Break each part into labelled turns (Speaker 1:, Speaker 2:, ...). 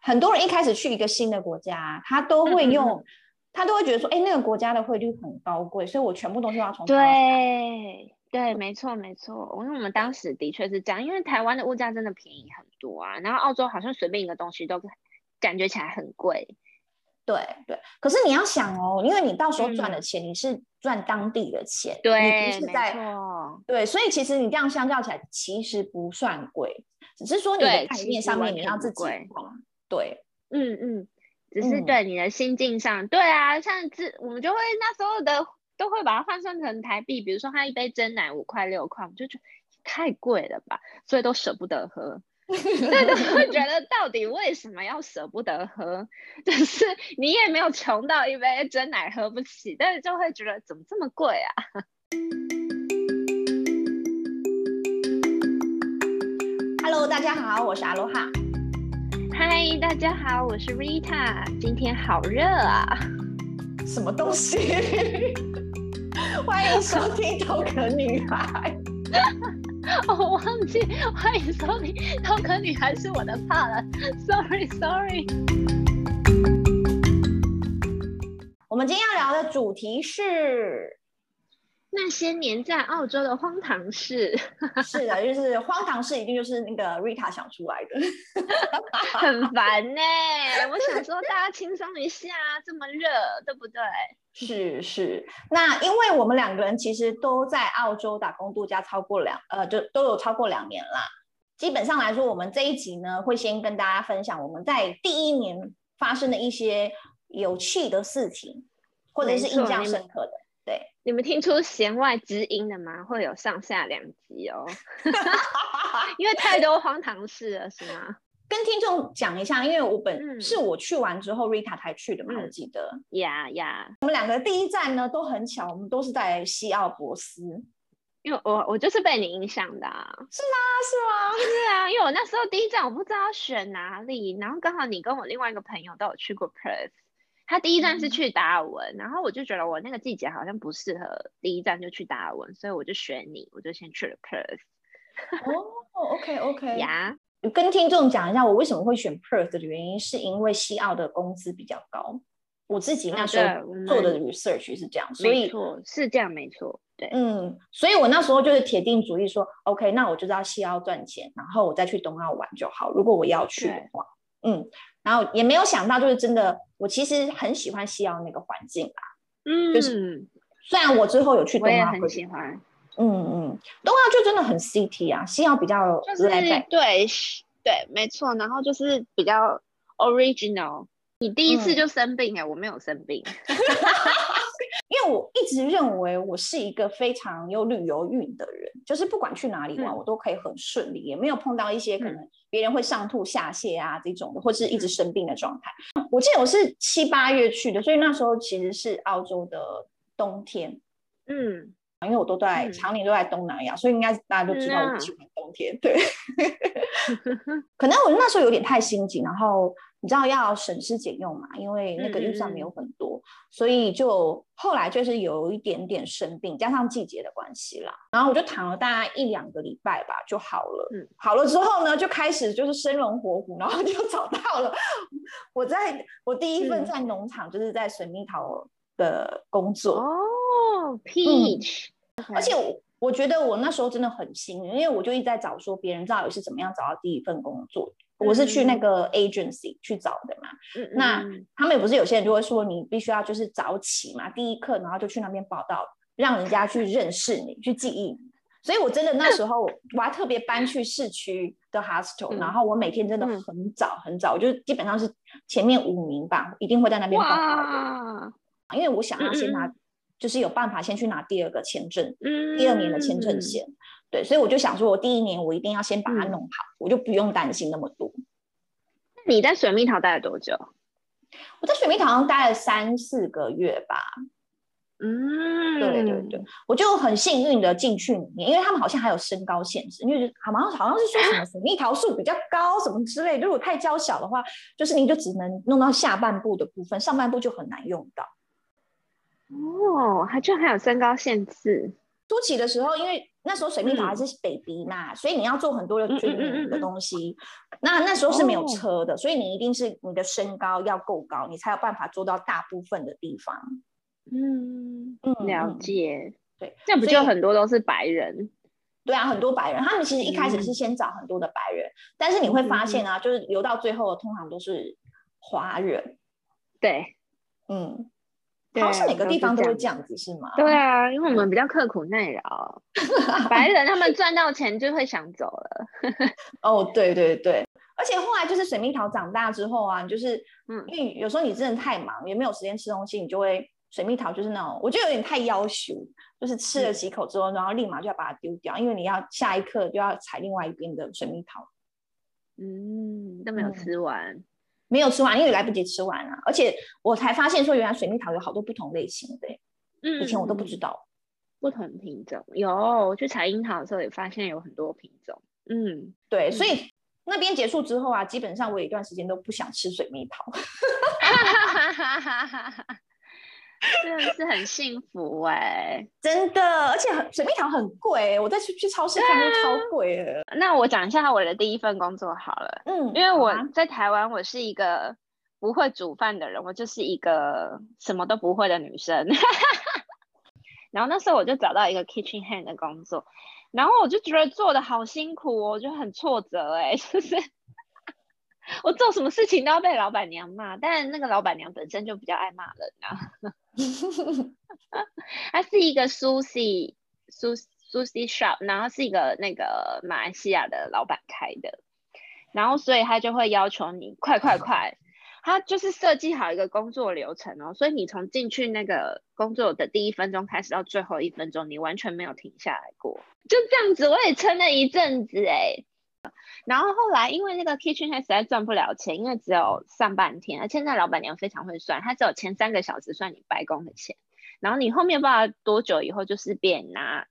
Speaker 1: 很多人一开始去一个新的国家，他都会用，嗯、他都会觉得说，哎，那个国家的汇率很高贵，所以我全部东西要从
Speaker 2: 对对，没错没错，因为我们当时的确是这样，因为台湾的物价真的便宜很多啊，然后澳洲好像随便一个东西都感觉起来很贵。
Speaker 1: 对对，可是你要想哦，因为你到时候赚的钱，嗯、你是赚当地的钱，
Speaker 2: 对，
Speaker 1: 你不是在对，所以其实你这样相较起来，其实不算贵，只是说你的概念上面你要自己对，
Speaker 2: 嗯嗯，只是对你的心境上，嗯、对啊，像这我们就会那时候的都会把它换算成台币，比如说它一杯真奶五块六块，我们就觉得太贵了吧，所以都舍不得喝。对，都会觉得到底为什么要舍不得喝？就是你也没有穷到一杯真奶喝不起，但是就会觉得怎么这么贵啊
Speaker 1: ？Hello，大家好，我是阿罗哈。
Speaker 2: Hi，大家好，我是 Rita。今天好热啊！
Speaker 1: 什么东西？欢迎收听《头壳女孩》。
Speaker 2: 哦，我忘记，欢迎收听《头壳女孩》是我的 part 了，sorry sorry。
Speaker 1: 我们今天要聊的主题是
Speaker 2: 那些年在澳洲的荒唐事。
Speaker 1: 是的，就是荒唐事，一定就是那个 Rita 想出来的，
Speaker 2: 很烦呢、欸。我想说，大家轻松一下，这么热，对不对？
Speaker 1: 是是，那因为我们两个人其实都在澳洲打工度假超过两呃，就都有超过两年啦。基本上来说，我们这一集呢会先跟大家分享我们在第一年发生的一些有趣的事情，或者是印象深刻的。对，
Speaker 2: 你们听出弦外之音了吗？会有上下两集哦，因为太多荒唐事了，是吗？
Speaker 1: 跟听众讲一下，因为我本、嗯、是我去完之后，Rita 才去的嘛，我记得。
Speaker 2: 呀呀，
Speaker 1: 我们两个第一站呢都很巧，我们都是在西澳博斯。
Speaker 2: 因为我我就是被你影响的、啊。
Speaker 1: 是吗？是吗？
Speaker 2: 是啊，因为我那时候第一站我不知道要选哪里，然后刚好你跟我另外一个朋友都有去过 Perth，他第一站是去达尔文，嗯、然后我就觉得我那个季节好像不适合第一站就去达尔文，所以我就选你，我就先去了 Perth。
Speaker 1: 哦，OK OK。
Speaker 2: 呀。
Speaker 1: 跟听众讲一下，我为什么会选 Perth 的原因，是因为西澳的工资比较高。我自己那时候做的 research 是这样，所以
Speaker 2: 是这样，没错。对，
Speaker 1: 嗯，所以我那时候就是铁定主意说，OK，那我就到西澳赚钱，然后我再去东澳玩就好。如果我要去的话，嗯，然后也没有想到，就是真的，我其实很喜欢西澳那个环境啦。嗯，就是虽然我之后有去东澳，我也
Speaker 2: 很喜欢。
Speaker 1: 嗯嗯，东澳就真的很 city 啊，西澳比较
Speaker 2: 就是对对，没错，然后就是比较 original。你第一次就生病哎、欸，嗯、我没有生病，
Speaker 1: 因为我一直认为我是一个非常有旅游运的人，就是不管去哪里玩，嗯、我都可以很顺利，也没有碰到一些可能别人会上吐下泻啊这种的，或是一直生病的状态。嗯、我记得我是七八月去的，所以那时候其实是澳洲的冬天，嗯。因为我都在常年都在东南亚，嗯、所以应该大家都知道我不喜欢冬天。嗯、对，可能我那时候有点太心急，然后你知道要省吃俭用嘛，因为那个预算没有很多，嗯、所以就后来就是有一点点生病，加上季节的关系啦，然后我就躺了大概一两个礼拜吧，就好了。嗯，好了之后呢，就开始就是生龙活虎，然后就找到了我在我第一份在农场，就是在水蜜桃的工作。哦。
Speaker 2: 哦，Peach，
Speaker 1: 而且我我觉得我那时候真的很幸运，因为我就一直在找说别人到底是怎么样找到第一份工作。我是去那个 agency 去找的嘛。嗯、那他们也不是有些人就会说你必须要就是早起嘛，第一课然后就去那边报到，让人家去认识你，去记忆你。所以我真的那时候我还特别搬去市区的 hostel，、嗯、然后我每天真的很早很早，我就基本上是前面五名吧，一定会在那边报到的。因为我想要先拿。嗯就是有办法先去拿第二个签证，嗯、第二年的签证先，嗯、对，所以我就想说，我第一年我一定要先把它弄好，嗯、我就不用担心那么多。
Speaker 2: 你在水蜜桃待了多久？
Speaker 1: 我在水蜜桃上待了三四个月吧。嗯，对对对，我就很幸运的进去里面，因为他们好像还有身高限制，因为好像好像是说什么水蜜桃树比较高什么之类，如果太娇小的话，就是你就只能弄到下半部的部分，上半部就很难用到。
Speaker 2: 哦，还就还有身高限制。
Speaker 1: 初期的时候，因为那时候水蜜桃还是 baby 嘛，嗯、所以你要做很多的均匀的东西。嗯嗯嗯、那那时候是没有车的，哦、所以你一定是你的身高要够高，你才有办法做到大部分的地方。
Speaker 2: 嗯，了解。
Speaker 1: 对，
Speaker 2: 那不就很多都是白人？
Speaker 1: 对啊，很多白人，他们其实一开始是先找很多的白人，嗯、但是你会发现啊，就是留到最后的通常都是华人。
Speaker 2: 对，
Speaker 1: 嗯。好像是每个地方都会这样子，是吗？
Speaker 2: 对啊，因为我们比较刻苦耐劳，白人他们赚到钱就会想走了。
Speaker 1: 哦，对对对，而且后来就是水蜜桃长大之后啊，就是嗯，因为有时候你真的太忙，也没有时间吃东西，你就会水蜜桃就是那种，我觉得有点太要求，就是吃了几口之后，嗯、然后立马就要把它丢掉，因为你要下一刻就要采另外一边的水蜜桃。
Speaker 2: 嗯，都没有吃完。嗯
Speaker 1: 没有吃完，因为来不及吃完啊！而且我才发现说，原来水蜜桃有好多不同类型的，嗯，以前我都不知道。
Speaker 2: 不同品种有，我去采樱桃的时候也发现有很多品种。嗯，
Speaker 1: 对，嗯、所以那边结束之后啊，基本上我有一段时间都不想吃水蜜桃。
Speaker 2: 真的是很幸福哎、欸，
Speaker 1: 真的，而且水蜜桃很贵，我再去去超市看都超贵的。
Speaker 2: 那我讲一下我的第一份工作好了，嗯，因为我在台湾，我是一个不会煮饭的人，我就是一个什么都不会的女生。然后那时候我就找到一个 kitchen hand 的工作，然后我就觉得做的好辛苦哦，我就很挫折哎、欸，就是我做什么事情都要被老板娘骂，但那个老板娘本身就比较爱骂人啊。它是一个 sushi sushi shop，然后是一个那个马来西亚的老板开的，然后所以他就会要求你快快快，他就是设计好一个工作流程哦，所以你从进去那个工作的第一分钟开始到最后一分钟，你完全没有停下来过，就这样子，我也撑了一阵子哎。然后后来，因为那个 kitchen 还实在赚不了钱，因为只有上半天，而且那老板娘非常会算，她只有前三个小时算你白工的钱，然后你后面不知道多久以后就是变拿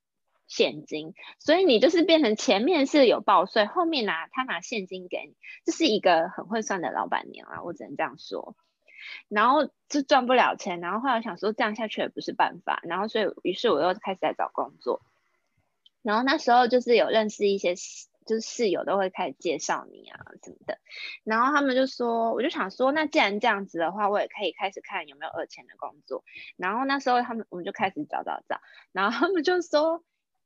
Speaker 2: 现金，所以你就是变成前面是有报税，后面拿他拿现金给你，这是一个很会算的老板娘啊，我只能这样说。然后就赚不了钱，然后后来想说这样下去也不是办法，然后所以于是我又开始在找工作，然后那时候就是有认识一些。就是室友都会开始介绍你啊什么的，然后他们就说，我就想说，那既然这样子的话，我也可以开始看有没有二千的工作。然后那时候他们我们就开始找找找，然后他们就说，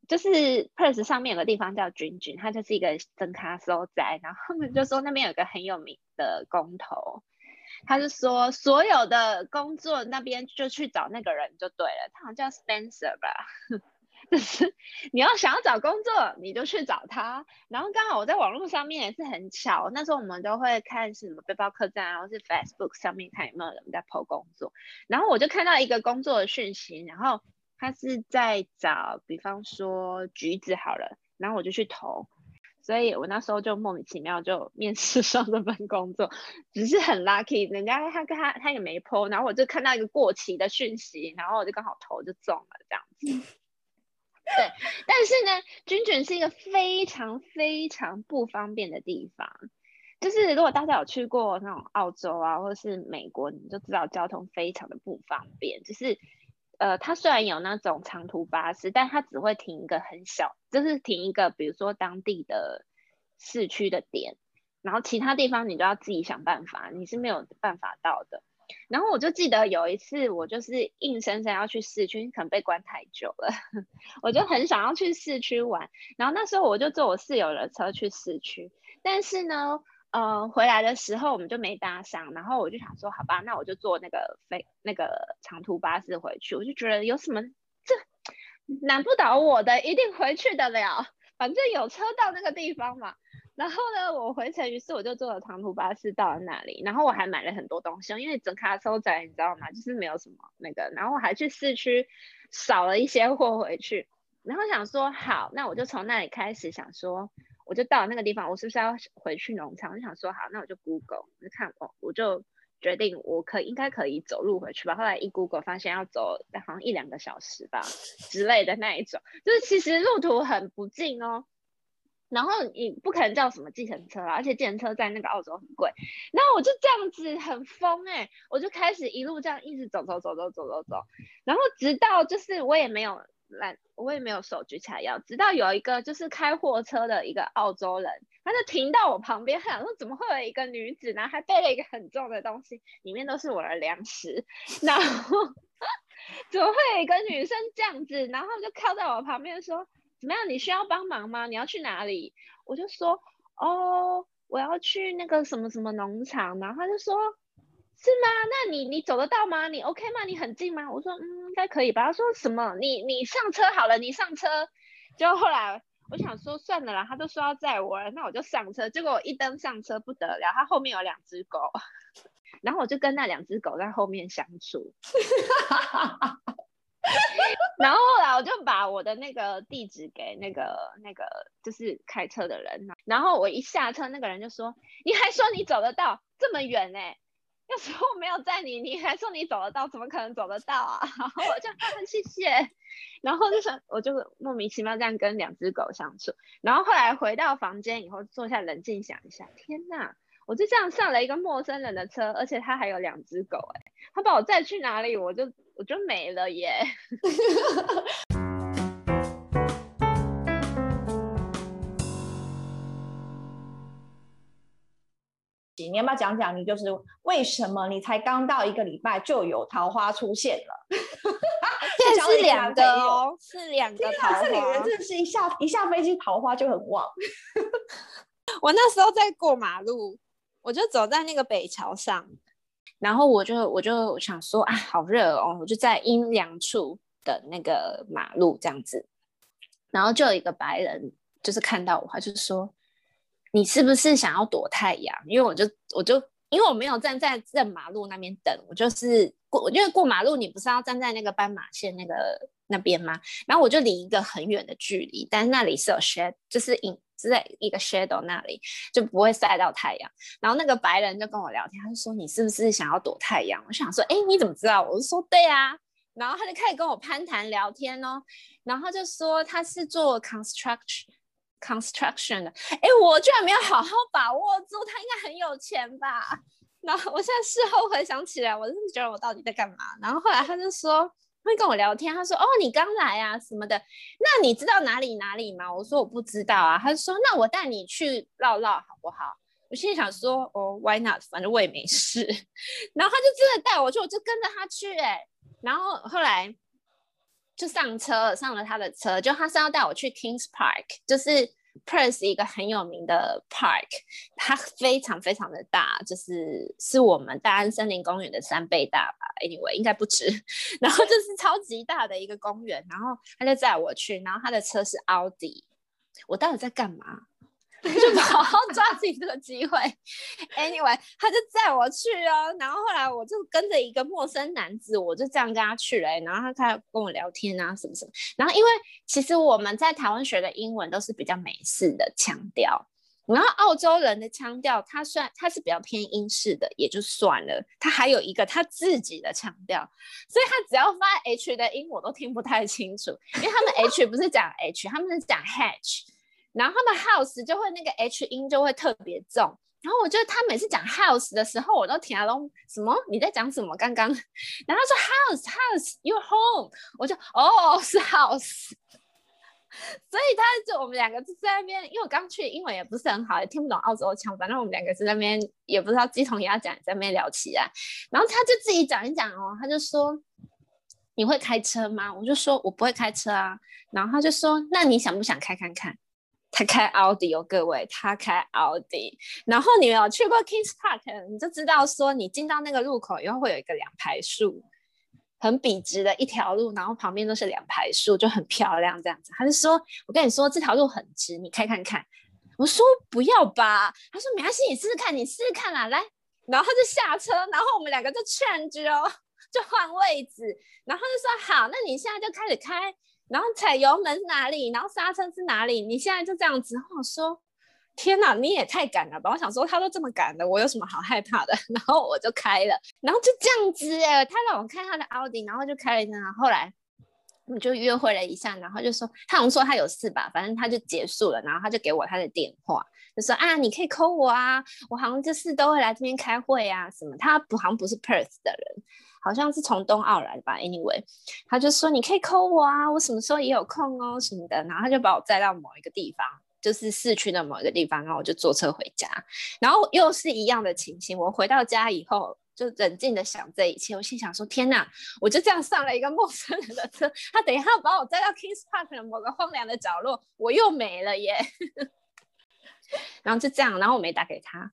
Speaker 2: 就是 Perth 上面有个地方叫君君，它就是一个增咖所在，然后他们就说那边有个很有名的工头，他就说所有的工作那边就去找那个人就对了，他好像叫 Spencer 吧。就是你要想要找工作，你就去找他。然后刚好我在网络上面也是很巧，那时候我们都会看什么背包客栈，然后是 Facebook 上面看有没有人在 po 工作。然后我就看到一个工作的讯息，然后他是在找，比方说橘子好了，然后我就去投。所以我那时候就莫名其妙就面试 上这份工作，只是很 lucky，人家他跟他他也没 po，然后我就看到一个过期的讯息，然后我就刚好投就中了这样子。对，但是呢，军犬是一个非常非常不方便的地方。就是如果大家有去过那种澳洲啊，或者是美国，你就知道交通非常的不方便。就是，呃，它虽然有那种长途巴士，但它只会停一个很小，就是停一个，比如说当地的市区的点，然后其他地方你都要自己想办法，你是没有办法到的。然后我就记得有一次，我就是硬生生要去市区，可能被关太久了，我就很想要去市区玩。然后那时候我就坐我室友的车去市区，但是呢，呃，回来的时候我们就没搭上。然后我就想说，好吧，那我就坐那个飞那个长途巴士回去。我就觉得有什么这难不倒我的，一定回去得了，反正有车到那个地方嘛。然后呢，我回程，于是我就坐了长途巴士到了那里。然后我还买了很多东西，因为整卡收窄，你知道吗？就是没有什么那个。然后我还去市区扫了一些货回去。然后想说，好，那我就从那里开始想说，我就到了那个地方，我是不是要回去农场？我就想说，好，那我就 Google，我就看哦，我就决定我可应该可以走路回去吧。后来一 Google 发现要走好像一两个小时吧之类的那一种，就是其实路途很不近哦。然后你不可能叫什么计程车啦，而且计程车在那个澳洲很贵。然后我就这样子很疯哎、我就开始一路这样一直走走走走走走走，然后直到就是我也没有拦，我也没有手举起来要。直到有一个就是开货车的一个澳洲人，他就停到我旁边，他想说怎么会有一个女子呢？还背了一个很重的东西，里面都是我的粮食，然后 怎么会有一个女生这样子？然后就靠在我旁边说，怎么样？你需要帮忙吗？你要去哪里？我就说，哦，我要去那个什么什么农场。然后他就说。是吗？那你你走得到吗？你 OK 吗？你很近吗？我说嗯，应该可以吧。他说什么？你你上车好了，你上车。就后来我想说算了啦，他都说要载我了，那我就上车。结果我一登上车不得了，他后面有两只狗，然后我就跟那两只狗在后面相处。然后后来我就把我的那个地址给那个那个就是开车的人，然后我一下车，那个人就说：“你还说你走得到这么远呢、欸？”要是我没有载你，你还说你走得到，怎么可能走得到啊？然后我就谢谢，然后就是我就莫名其妙这样跟两只狗相处，然后后来回到房间以后坐下冷静想一下，天哪，我就这样上了一个陌生人的车，而且他还有两只狗，哎，他把我载去哪里，我就我就没了耶。
Speaker 1: 你要不要讲讲你就是为什么你才刚到一个礼拜就有桃花出现了？
Speaker 2: 这 是两个哦，是两个桃花。这里
Speaker 1: 人真的是一下一下飞机桃花就很旺。
Speaker 2: 我那时候在过马路，我就走在那个北桥上，然后我就我就想说啊，好热哦，我就在阴凉处的那个马路这样子，然后就有一个白人就是看到我，他就说。你是不是想要躲太阳？因为我就我就因为我没有站在正马路那边等，我就是过，因为过马路你不是要站在那个斑马线那个那边吗？然后我就离一个很远的距离，但是那里是有 shade，就是影是在一个 shadow 那里就不会晒到太阳。然后那个白人就跟我聊天，他就说，你是不是想要躲太阳？我想说，哎，你怎么知道？我就说对啊。然后他就开始跟我攀谈聊天哦，然后就说他是做 construction。construction 的，哎，我居然没有好好把握住，他应该很有钱吧？然后我现在事后回想起来，我真的觉得我到底在干嘛？然后后来他就说会跟我聊天，他说：“哦，你刚来啊什么的，那你知道哪里哪里吗？”我说：“我不知道啊。”他就说：“那我带你去绕绕好不好？”我心里想说：“哦，Why not？反正我也没事。”然后他就真的带我去，我就跟着他去，哎，然后后来。就上车，上了他的车，就他是要带我去 Kings Park，就是 Perth 一个很有名的 park，它非常非常的大，就是是我们大安森林公园的三倍大吧，Anyway 应该不止，然后就是超级大的一个公园，然后他就载我去，然后他的车是奥迪，我到底在干嘛？就好好抓紧这个机会。Anyway，他就载我去哦，然后后来我就跟着一个陌生男子，我就这样跟他去了。然后他开始跟我聊天啊，什么什么。然后因为其实我们在台湾学的英文都是比较美式的腔调，然后澳洲人的腔调，他算他是比较偏英式的，也就算了。他还有一个他自己的腔调，所以他只要发 H 的音，我都听不太清楚，因为他们 H 不是讲 H，他们是讲 H。然后他们 house 就会那个 h 音就会特别重，然后我觉得他每次讲 house 的时候，我都听不懂什么？你在讲什么？刚刚，然后他说 house house your home，我就哦是 house，所以他就我们两个就在那边，因为我刚去英文也不是很好，也听不懂澳洲腔，反正我们两个在那边也不知道鸡同鸭讲，在那边聊起来，然后他就自己讲一讲哦，他就说你会开车吗？我就说我不会开车啊，然后他就说那你想不想开看看？他开奥迪哦，各位，他开奥迪。然后你有去过 Kings Park，你就知道说，你进到那个路口以后会有一个两排树，很笔直的一条路，然后旁边都是两排树，就很漂亮这样子。他就说：“我跟你说，这条路很直，你开看看。”我说：“不要吧。”他说：“没关系，你试试看，你试试看啦，来。”然后他就下车，然后我们两个就劝住哦，就换位置，然后就说：“好，那你现在就开始开。”然后踩油门是哪里？然后刹车是哪里？你现在就这样子，我说天哪，你也太赶了吧！我想说他都这么赶的，我有什么好害怕的？然后我就开了，然后就这样子哎，他让我看他的奥迪，然后就开了一下。后来我们就约会了一下，然后就说他好像说他有事吧，反正他就结束了，然后他就给我他的电话，就说啊，你可以 call 我啊，我好像就是都会来这边开会啊什么。他不好像不是 Perth 的人。好像是从冬奥来的吧，anyway，他就说你可以 call 我啊，我什么时候也有空哦什么的，然后他就把我载到某一个地方，就是市区的某一个地方，然后我就坐车回家，然后又是一样的情形，我回到家以后就冷静的想这一切，我心想说天哪，我就这样上了一个陌生人的车，他等一下把我载到 Kings Park 的某个荒凉的角落，我又没了耶，然后就这样，然后我没打给他，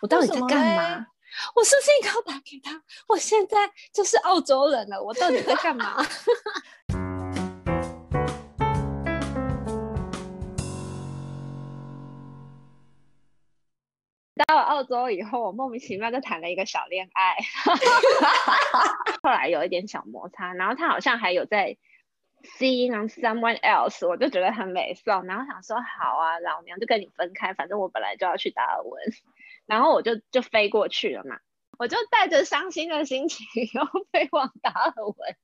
Speaker 2: 我到底在干嘛？我是不是应该打给他？我现在就是澳洲人了，我到底在干嘛？到了澳洲以后，我莫名其妙就谈了一个小恋爱，后来有一点小摩擦，然后他好像还有在 seeing on someone else，我就觉得很美送，然后想说好啊，老娘就跟你分开，反正我本来就要去达尔文。然后我就就飞过去了嘛，我就带着伤心的心情 又飞往达尔文，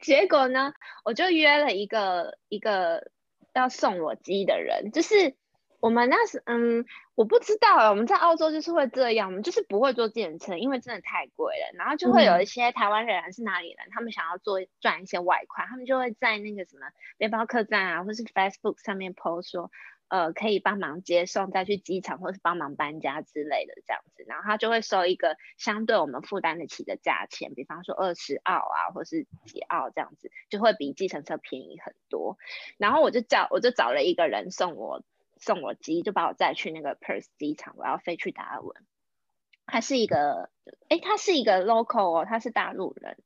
Speaker 2: 结果呢，我就约了一个一个要送我机的人，就是我们那时嗯，我不知道，我们在澳洲就是会这样，我们就是不会坐计程车，因为真的太贵了，然后就会有一些台湾人还是哪里人，他们想要做赚一些外快，他们就会在那个什么背包客栈啊，或是 Facebook 上面 post 说。呃，可以帮忙接送，再去机场，或是帮忙搬家之类的这样子，然后他就会收一个相对我们负担得起的价钱，比方说二十澳啊，或是几澳这样子，就会比计程车便宜很多。然后我就叫，我就找了一个人送我送我机，就把我载去那个 Perth 机场，我要飞去达尔文。他是一个，诶，他是一个 local 哦，他是大陆人。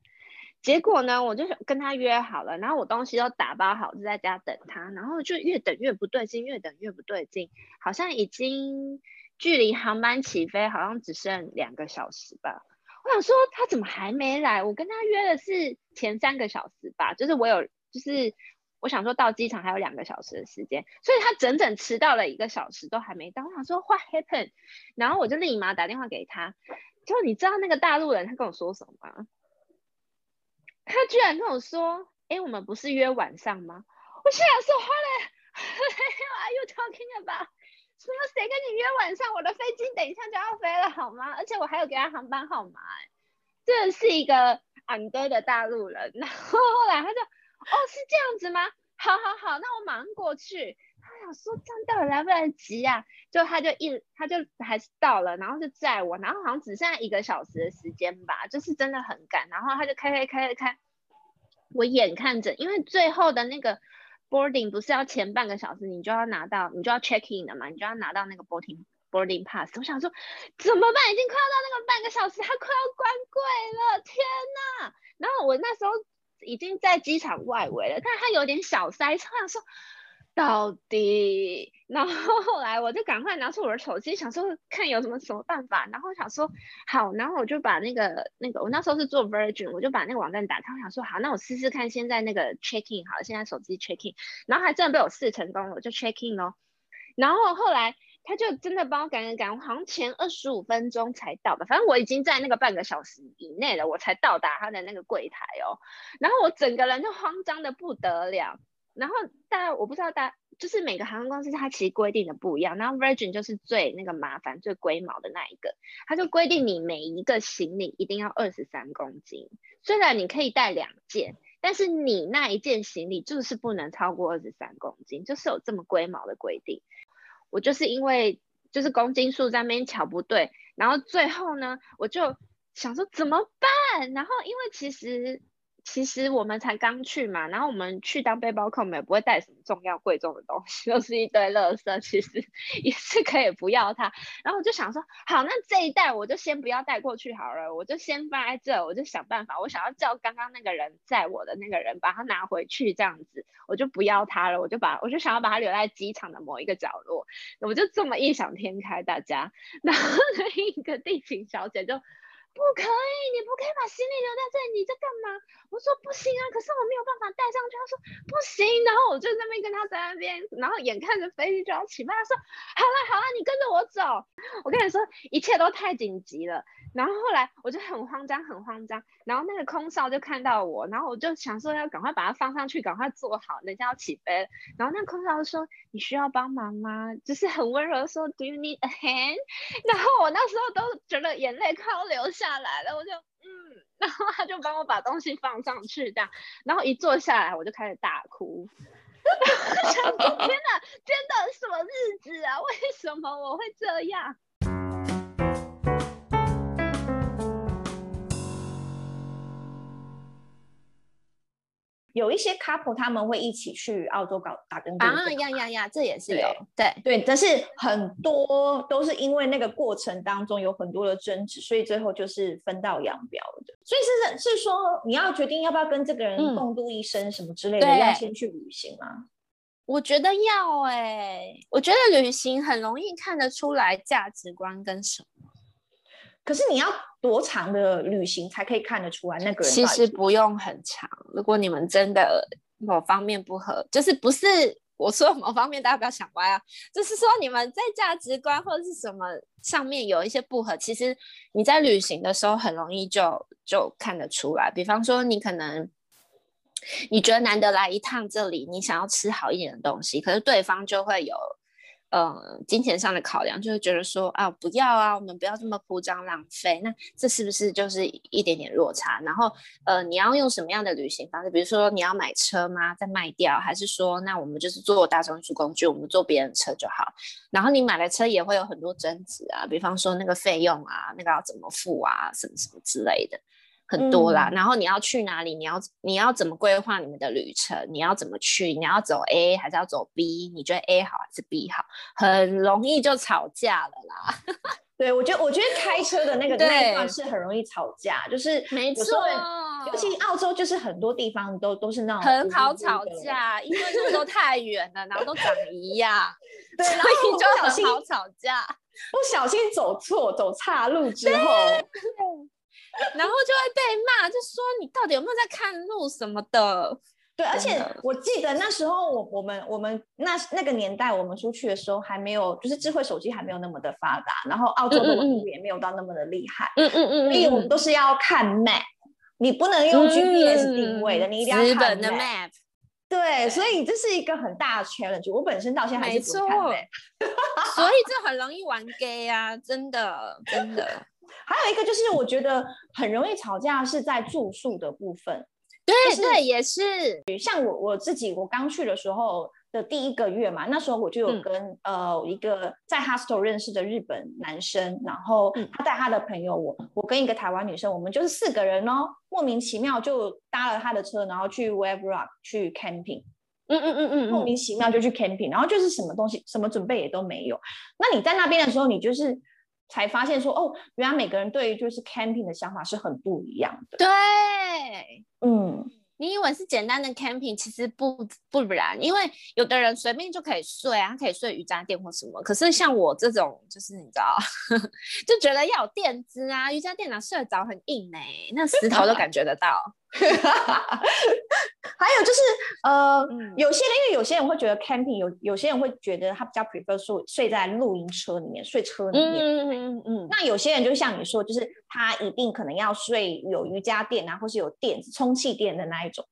Speaker 2: 结果呢，我就跟他约好了，然后我东西都打包好，就在家等他，然后就越等越不对劲，越等越不对劲，好像已经距离航班起飞好像只剩两个小时吧。我想说他怎么还没来？我跟他约的是前三个小时吧，就是我有，就是我想说到机场还有两个小时的时间，所以他整整迟到了一个小时都还没到。我想说 What happened？然后我就立马打电话给他，就你知道那个大陆人他跟我说什么吗？他居然跟我说：“哎、我们不是约晚上吗？”我心想说：“话嘞，What are you talking about？什么谁跟你约晚上？我的飞机等一下就要飞了，好吗？而且我还有给他航班号码。”哎，这是一个安德的大陆人。然后后来他就：“哦，是这样子吗？好好好，那我马上过去。”他想说：“这样到底来不来得及啊？”就他就一他就还是到了，然后就载我，然后好像只剩下一个小时的时间吧，就是真的很赶。然后他就开开开开开，我眼看着，因为最后的那个 boarding 不是要前半个小时你就要拿到，你就要 check in 的嘛，你就要拿到那个 boarding boarding pass。我想说怎么办？已经快要到那个半个小时，他快要关柜了，天呐！然后我那时候已经在机场外围了，但他有点小塞车，我想说。到底，然后后来我就赶快拿出我的手机，想说看有什么什么办法。然后想说好，然后我就把那个那个，我那时候是做 Virgin，我就把那个网站打开。我想说好，那我试试看，现在那个 check in 好，现在手机 check in，然后还真的被我试成功了，我就 check in 咯。然后后来他就真的帮我赶赶赶，我好像前二十五分钟才到的，反正我已经在那个半个小时以内了，我才到达他的那个柜台哦。然后我整个人就慌张的不得了。然后大家我不知道大就是每个航空公司它其实规定的不一样，然后 Virgin 就是最那个麻烦最龟毛的那一个，它就规定你每一个行李一定要二十三公斤，虽然你可以带两件，但是你那一件行李就是不能超过二十三公斤，就是有这么龟毛的规定。我就是因为就是公斤数在那边乔不对，然后最后呢我就想说怎么办？然后因为其实。其实我们才刚去嘛，然后我们去当背包客，我们也不会带什么重要贵重的东西，都是一堆垃圾，其实也是可以不要它。然后我就想说，好，那这一袋我就先不要带过去好了，我就先放在这，我就想办法，我想要叫刚刚那个人载我的那个人把它拿回去，这样子我就不要它了，我就把我就想要把它留在机场的某一个角落，我就这么异想天开，大家，然后另一个地勤小姐就。不可以，你不可以把行李留在这里，你在干嘛？我说不行啊，可是我没有办法带上去。他说不行，然后我就在那边跟他在那边，然后眼看着飞机就要起飞，他说好了好了，你跟着我走。我跟你说，一切都太紧急了。然后后来我就很慌张，很慌张。然后那个空少就看到我，然后我就想说要赶快把它放上去，赶快坐好，人家要起飞了。然后那个空少说：“你需要帮忙吗？”就是很温柔说：“Do you need a hand？” 然后我那时候都觉得眼泪快要流下下来了，我就嗯。然后他就帮我把东西放上去，这样，然后一坐下来我就开始大哭。天哪，真的，什么日子啊？为什么我会这样？
Speaker 1: 有一些 couple 他们会一起去澳洲搞打工度
Speaker 2: 啊，呀呀呀，这也是有，对
Speaker 1: 对，但是很多都是因为那个过程当中有很多的争执，所以最后就是分道扬镳的。所以是是说你要决定要不要跟这个人共度一生什么之类的，嗯、要先去旅行吗？
Speaker 2: 我觉得要哎、欸，我觉得旅行很容易看得出来价值观跟什么。
Speaker 1: 可是你要多长的旅行才可以看得出来那个人？
Speaker 2: 其实不用很长，如果你们真的某方面不合，就是不是我说某方面，大家不要想歪啊，就是说你们在价值观或者是什么上面有一些不合，其实你在旅行的时候很容易就就看得出来。比方说，你可能你觉得难得来一趟这里，你想要吃好一点的东西，可是对方就会有。呃，金钱上的考量，就会觉得说啊，不要啊，我们不要这么铺张浪费。那这是不是就是一点点落差？然后，呃，你要用什么样的旅行方式？比如说你要买车吗？再卖掉，还是说那我们就是坐大众运输工具，我们坐别人车就好？然后你买了车也会有很多争执啊，比方说那个费用啊，那个要怎么付啊，什么什么之类的。很多啦，嗯、然后你要去哪里？你要你要怎么规划你们的旅程？你要怎么去？你要走 A 还是要走 B？你觉得 A 好还是 B 好？很容易就吵架了啦。
Speaker 1: 对，我觉得我觉得开车的那个那一段是很容易吵架，就是
Speaker 2: 没错，
Speaker 1: 尤其澳洲就是很多地方都都是那种
Speaker 2: 很好吵架，因为路都太远了，然后都长一样，
Speaker 1: 对，然后
Speaker 2: 就很好吵架，
Speaker 1: 不小心走错走岔路之后。
Speaker 2: 然后就会被骂，就说你到底有没有在看路什么的。
Speaker 1: 对，而且我记得那时候我我们我们那那个年代我们出去的时候还没有，就是智慧手机还没有那么的发达，然后澳洲的网络也没有到那么的厉害。嗯嗯嗯。所以我们都是要看 map，你不能用 GPS 定位的，你一定要看 map。对，所以这是一个很大的 challenge。我本身到现在还是不看 map。
Speaker 2: 所以这很容易玩 gay 啊，真的真的。
Speaker 1: 还有一个就是，我觉得很容易吵架是在住宿的部分。
Speaker 2: 对、
Speaker 1: 就是、
Speaker 2: 对，也是。
Speaker 1: 像我我自己，我刚去的时候的第一个月嘛，那时候我就有跟、嗯、呃一个在 hostel 认识的日本男生，然后他带他的朋友，我我跟一个台湾女生，我们就是四个人哦，莫名其妙就搭了他的车，然后去 Wave Rock 去 camping。嗯嗯嗯嗯，莫名其妙就去 camping，然后就是什么东西什么准备也都没有。那你在那边的时候，你就是。才发现说哦，原来每个人对于就是 camping 的想法是很不一样的。
Speaker 2: 对，
Speaker 1: 嗯，
Speaker 2: 你以为是简单的 camping，其实不不然，因为有的人随便就可以睡啊，他可以睡瑜伽垫或什么。可是像我这种，就是你知道，就觉得要有垫子啊，瑜伽垫哪睡得着很硬呢、欸，那石头都感觉得到。
Speaker 1: 还有就是，呃，嗯、有些人因为有些人会觉得 camping 有，有些人会觉得他比较 prefer 睡睡在露营车里面，睡车里面。嗯嗯嗯。那有些人就像你说，就是他一定可能要睡有瑜伽垫啊，或是有垫子、充气垫的那一种。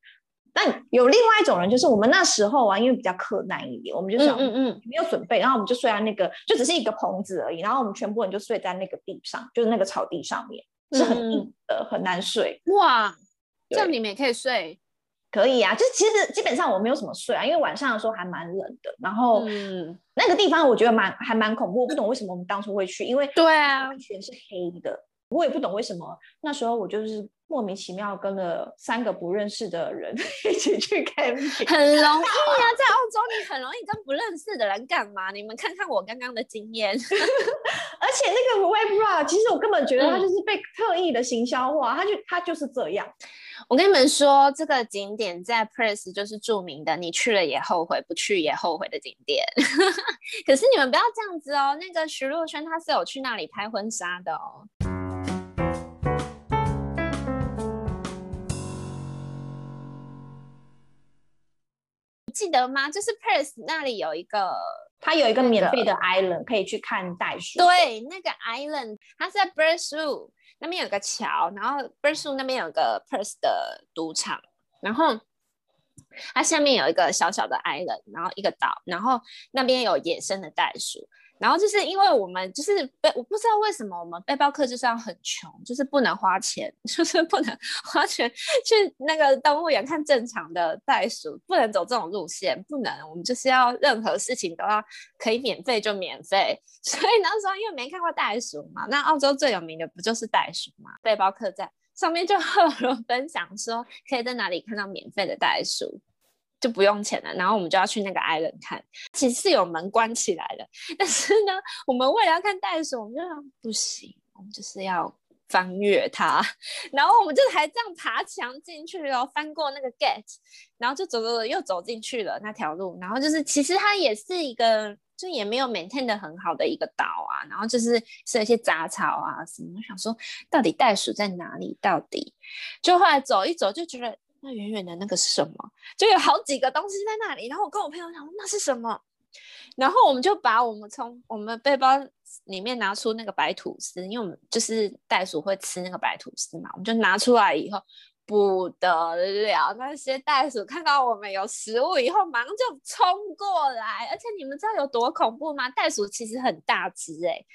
Speaker 1: 但有另外一种人，就是我们那时候啊，因为比较克难一点，我们就想，嗯嗯，没有准备，然后我们就睡在那个，就只是一个棚子而已，然后我们全部人就睡在那个地上，就是那个草地上面，是很硬的，嗯、很难睡。
Speaker 2: 哇！这样你们也可以睡，
Speaker 1: 可以啊。就其实基本上我没有什么睡啊，因为晚上的时候还蛮冷的。然后，嗯，那个地方我觉得蛮还蛮恐怖。我不懂为什么我们当初会去，因为
Speaker 2: 对啊，
Speaker 1: 完全是黑的。我也不懂为什么那时候我就是莫名其妙跟了三个不认识的人 一起去 camping，
Speaker 2: 很容易啊，在澳洲你很容易跟不认识的人干嘛？你们看看我刚刚的经验，
Speaker 1: 而且那个 Wave Rock 其实我根本觉得它就是被特意的行销化，它就它就是这样。
Speaker 2: 我跟你们说，这个景点在 Press 就是著名的，你去了也后悔，不去也后悔的景点。可是你们不要这样子哦，那个徐若瑄她是有去那里拍婚纱的哦。记得吗？就是 Perth 那里有一个，
Speaker 1: 它有一个免费的 island 可以去看袋鼠。
Speaker 2: 对，那个 island 它是在 Birdsrue 那边有个桥，然后 Birdsrue 那边有个 Perth 的赌场，然后它下面有一个小小的 island，然后一个岛，然后那边有野生的袋鼠。然后就是因为我们就是背，我不知道为什么我们背包客就是要很穷，就是不能花钱，就是不能花钱去那个动物园看正常的袋鼠，不能走这种路线，不能。我们就是要任何事情都要可以免费就免费。所以那时候因为没看过袋鼠嘛，那澳洲最有名的不就是袋鼠嘛？背包客在上面就和我分享说，可以在哪里看到免费的袋鼠。就不用钱了，然后我们就要去那个 island 看，其实是有门关起来的，但是呢，我们为了要看袋鼠，我们就说不行，我们就是要翻越它，然后我们就还这样爬墙进去了，翻过那个 gate，然后就走走走又走进去了那条路，然后就是其实它也是一个，就也没有 maintain 的很好的一个岛啊，然后就是是一些杂草啊什么，我想说到底袋鼠在哪里？到底就后来走一走就觉得。那远远的那个是什么？就有好几个东西在那里。然后我跟我朋友讲，那是什么？然后我们就把我们从我们背包里面拿出那个白吐司，因为我们就是袋鼠会吃那个白吐司嘛。我们就拿出来以后不得了，那些袋鼠看到我们有食物以后，马上就冲过来。而且你们知道有多恐怖吗？袋鼠其实很大只诶、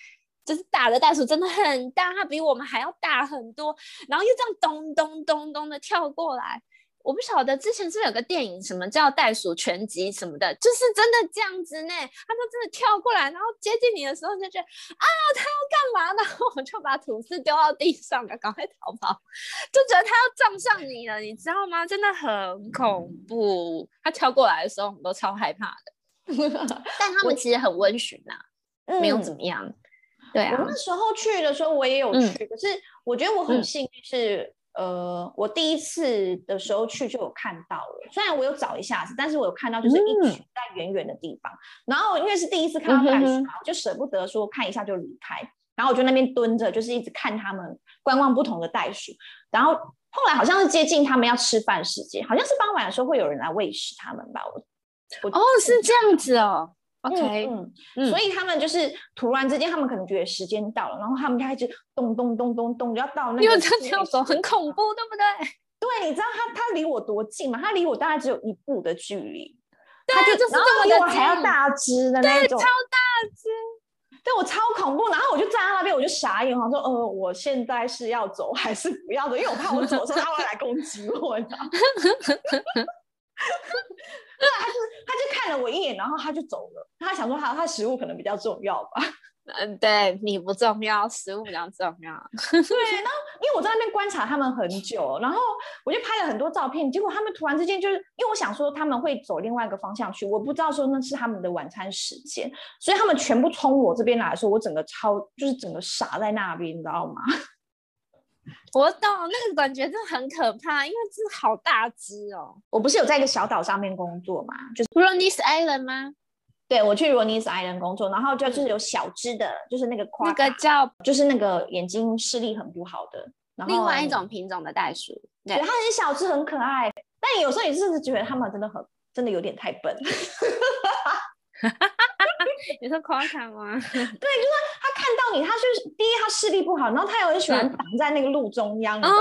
Speaker 2: 就是大的袋鼠真的很大，它比我们还要大很多，然后又这样咚咚咚咚的跳过来。我不晓得之前是不，是有个电影，什么叫袋鼠全集什么的，就是真的这样子呢。他就真的跳过来，然后接近你的时候就觉得啊，他要干嘛呢？然后我就把吐司丢到地上了，赶快逃跑，就觉得他要撞上你了，你知道吗？真的很恐怖。他跳过来的时候，我们都超害怕的。但他们其实很温驯呐、啊，没有怎么样。对啊，
Speaker 1: 我那时候去的时候我也有去，嗯、可是我觉得我很幸运是。呃，我第一次的时候去就有看到了，虽然我有找一下子，但是我有看到就是一群在远远的地方，嗯、然后因为是第一次看到袋鼠嘛，我就舍不得说看一下就离开，然后我就那边蹲着，就是一直看他们观望不同的袋鼠，然后后来好像是接近他们要吃饭时间，好像是傍晚的时候会有人来喂食他们吧，我，我
Speaker 2: 哦是这样子哦。OK，
Speaker 1: 嗯，嗯，所以他们就是突然之间，他们可能觉得时间到了，然后他们就开始咚咚咚咚咚，就要到那个。
Speaker 2: 因为这样走很恐怖，对不对？
Speaker 1: 对，你知道他他离我多近吗？他离我大概只有一步的距离。
Speaker 2: 对，
Speaker 1: 他就
Speaker 2: 就是这么的
Speaker 1: 我还要大只的那种，
Speaker 2: 超大只。
Speaker 1: 对，我超恐怖，然后我就站在那边，我就傻眼，我说呃，我现在是要走还是不要走？因为我怕我走的时候他会来攻击我？对，他就他就看了我一眼，然后他就走了。他想说他他食物可能比较重要吧。
Speaker 2: 嗯，对，你不重要，食物比较重要。
Speaker 1: 对，然后因为我在那边观察他们很久，然后我就拍了很多照片。结果他们突然之间就是，因为我想说他们会走另外一个方向去，我不知道说那是他们的晚餐时间，所以他们全部冲我这边来说，我整个超就是整个傻在那边，你知道吗？
Speaker 2: 我懂那个感觉，真的很可怕，因为真的好大只哦。
Speaker 1: 我不是有在一个小岛上面工作嘛，就是
Speaker 2: Ronis Island 吗？
Speaker 1: 对，我去 Ronis Island 工作，然后就是有小只的，就是那个夸
Speaker 2: 那个叫，
Speaker 1: 就是那个眼睛视力很不好的，然后
Speaker 2: 另外一种品种的袋鼠，
Speaker 1: 对，它很小只，很可爱，但有时候也是觉得它们真的很，真的有点太笨。
Speaker 2: 你说夸张吗？对，
Speaker 1: 就是他看到你，他就是第一，他视力不好，然后他又很喜欢挡在那个路中央。
Speaker 2: 哦，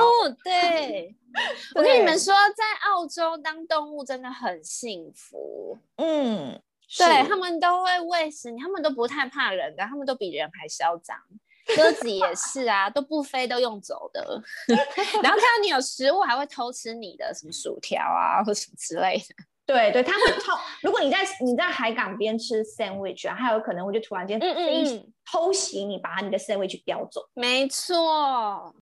Speaker 2: 对，我跟你们说，在澳洲当动物真的很幸福。
Speaker 1: 嗯，
Speaker 2: 对，他们都会喂食你，他们都不太怕人的，他们都比人还嚣张。鸽子也是啊，都不飞都用走的，然后看到你有食物，还会偷吃你的什么薯条啊，或什么之类的。
Speaker 1: 对对，他会偷。如果你在你在海港边吃 sandwich 啊，还有可能我就突然间嗯嗯偷袭你，把你的 sandwich 叼走。
Speaker 2: 没错。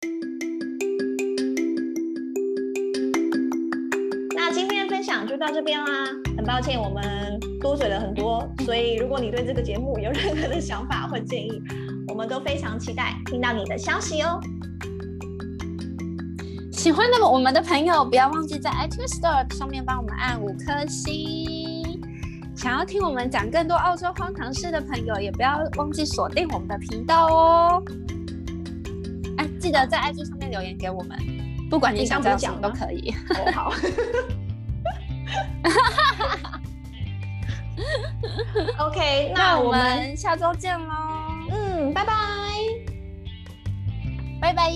Speaker 1: 那今天的分享就到这边啦。很抱歉我们多嘴了很多，所以如果你对这个节目有任何的想法或建议，我们都非常期待听到你的消息哦。
Speaker 2: 喜欢的我们的朋友，不要忘记在 iTunes Store 上面帮我们按五颗星。想要听我们讲更多澳洲荒唐事的朋友，也不要忘记锁定我们的频道哦。哎，记得在 IG 上面留言给我们，不管你想讲什么都可以。
Speaker 1: 哦、好。OK，那我们
Speaker 2: 下周见喽。
Speaker 1: 嗯，拜拜，
Speaker 2: 拜拜。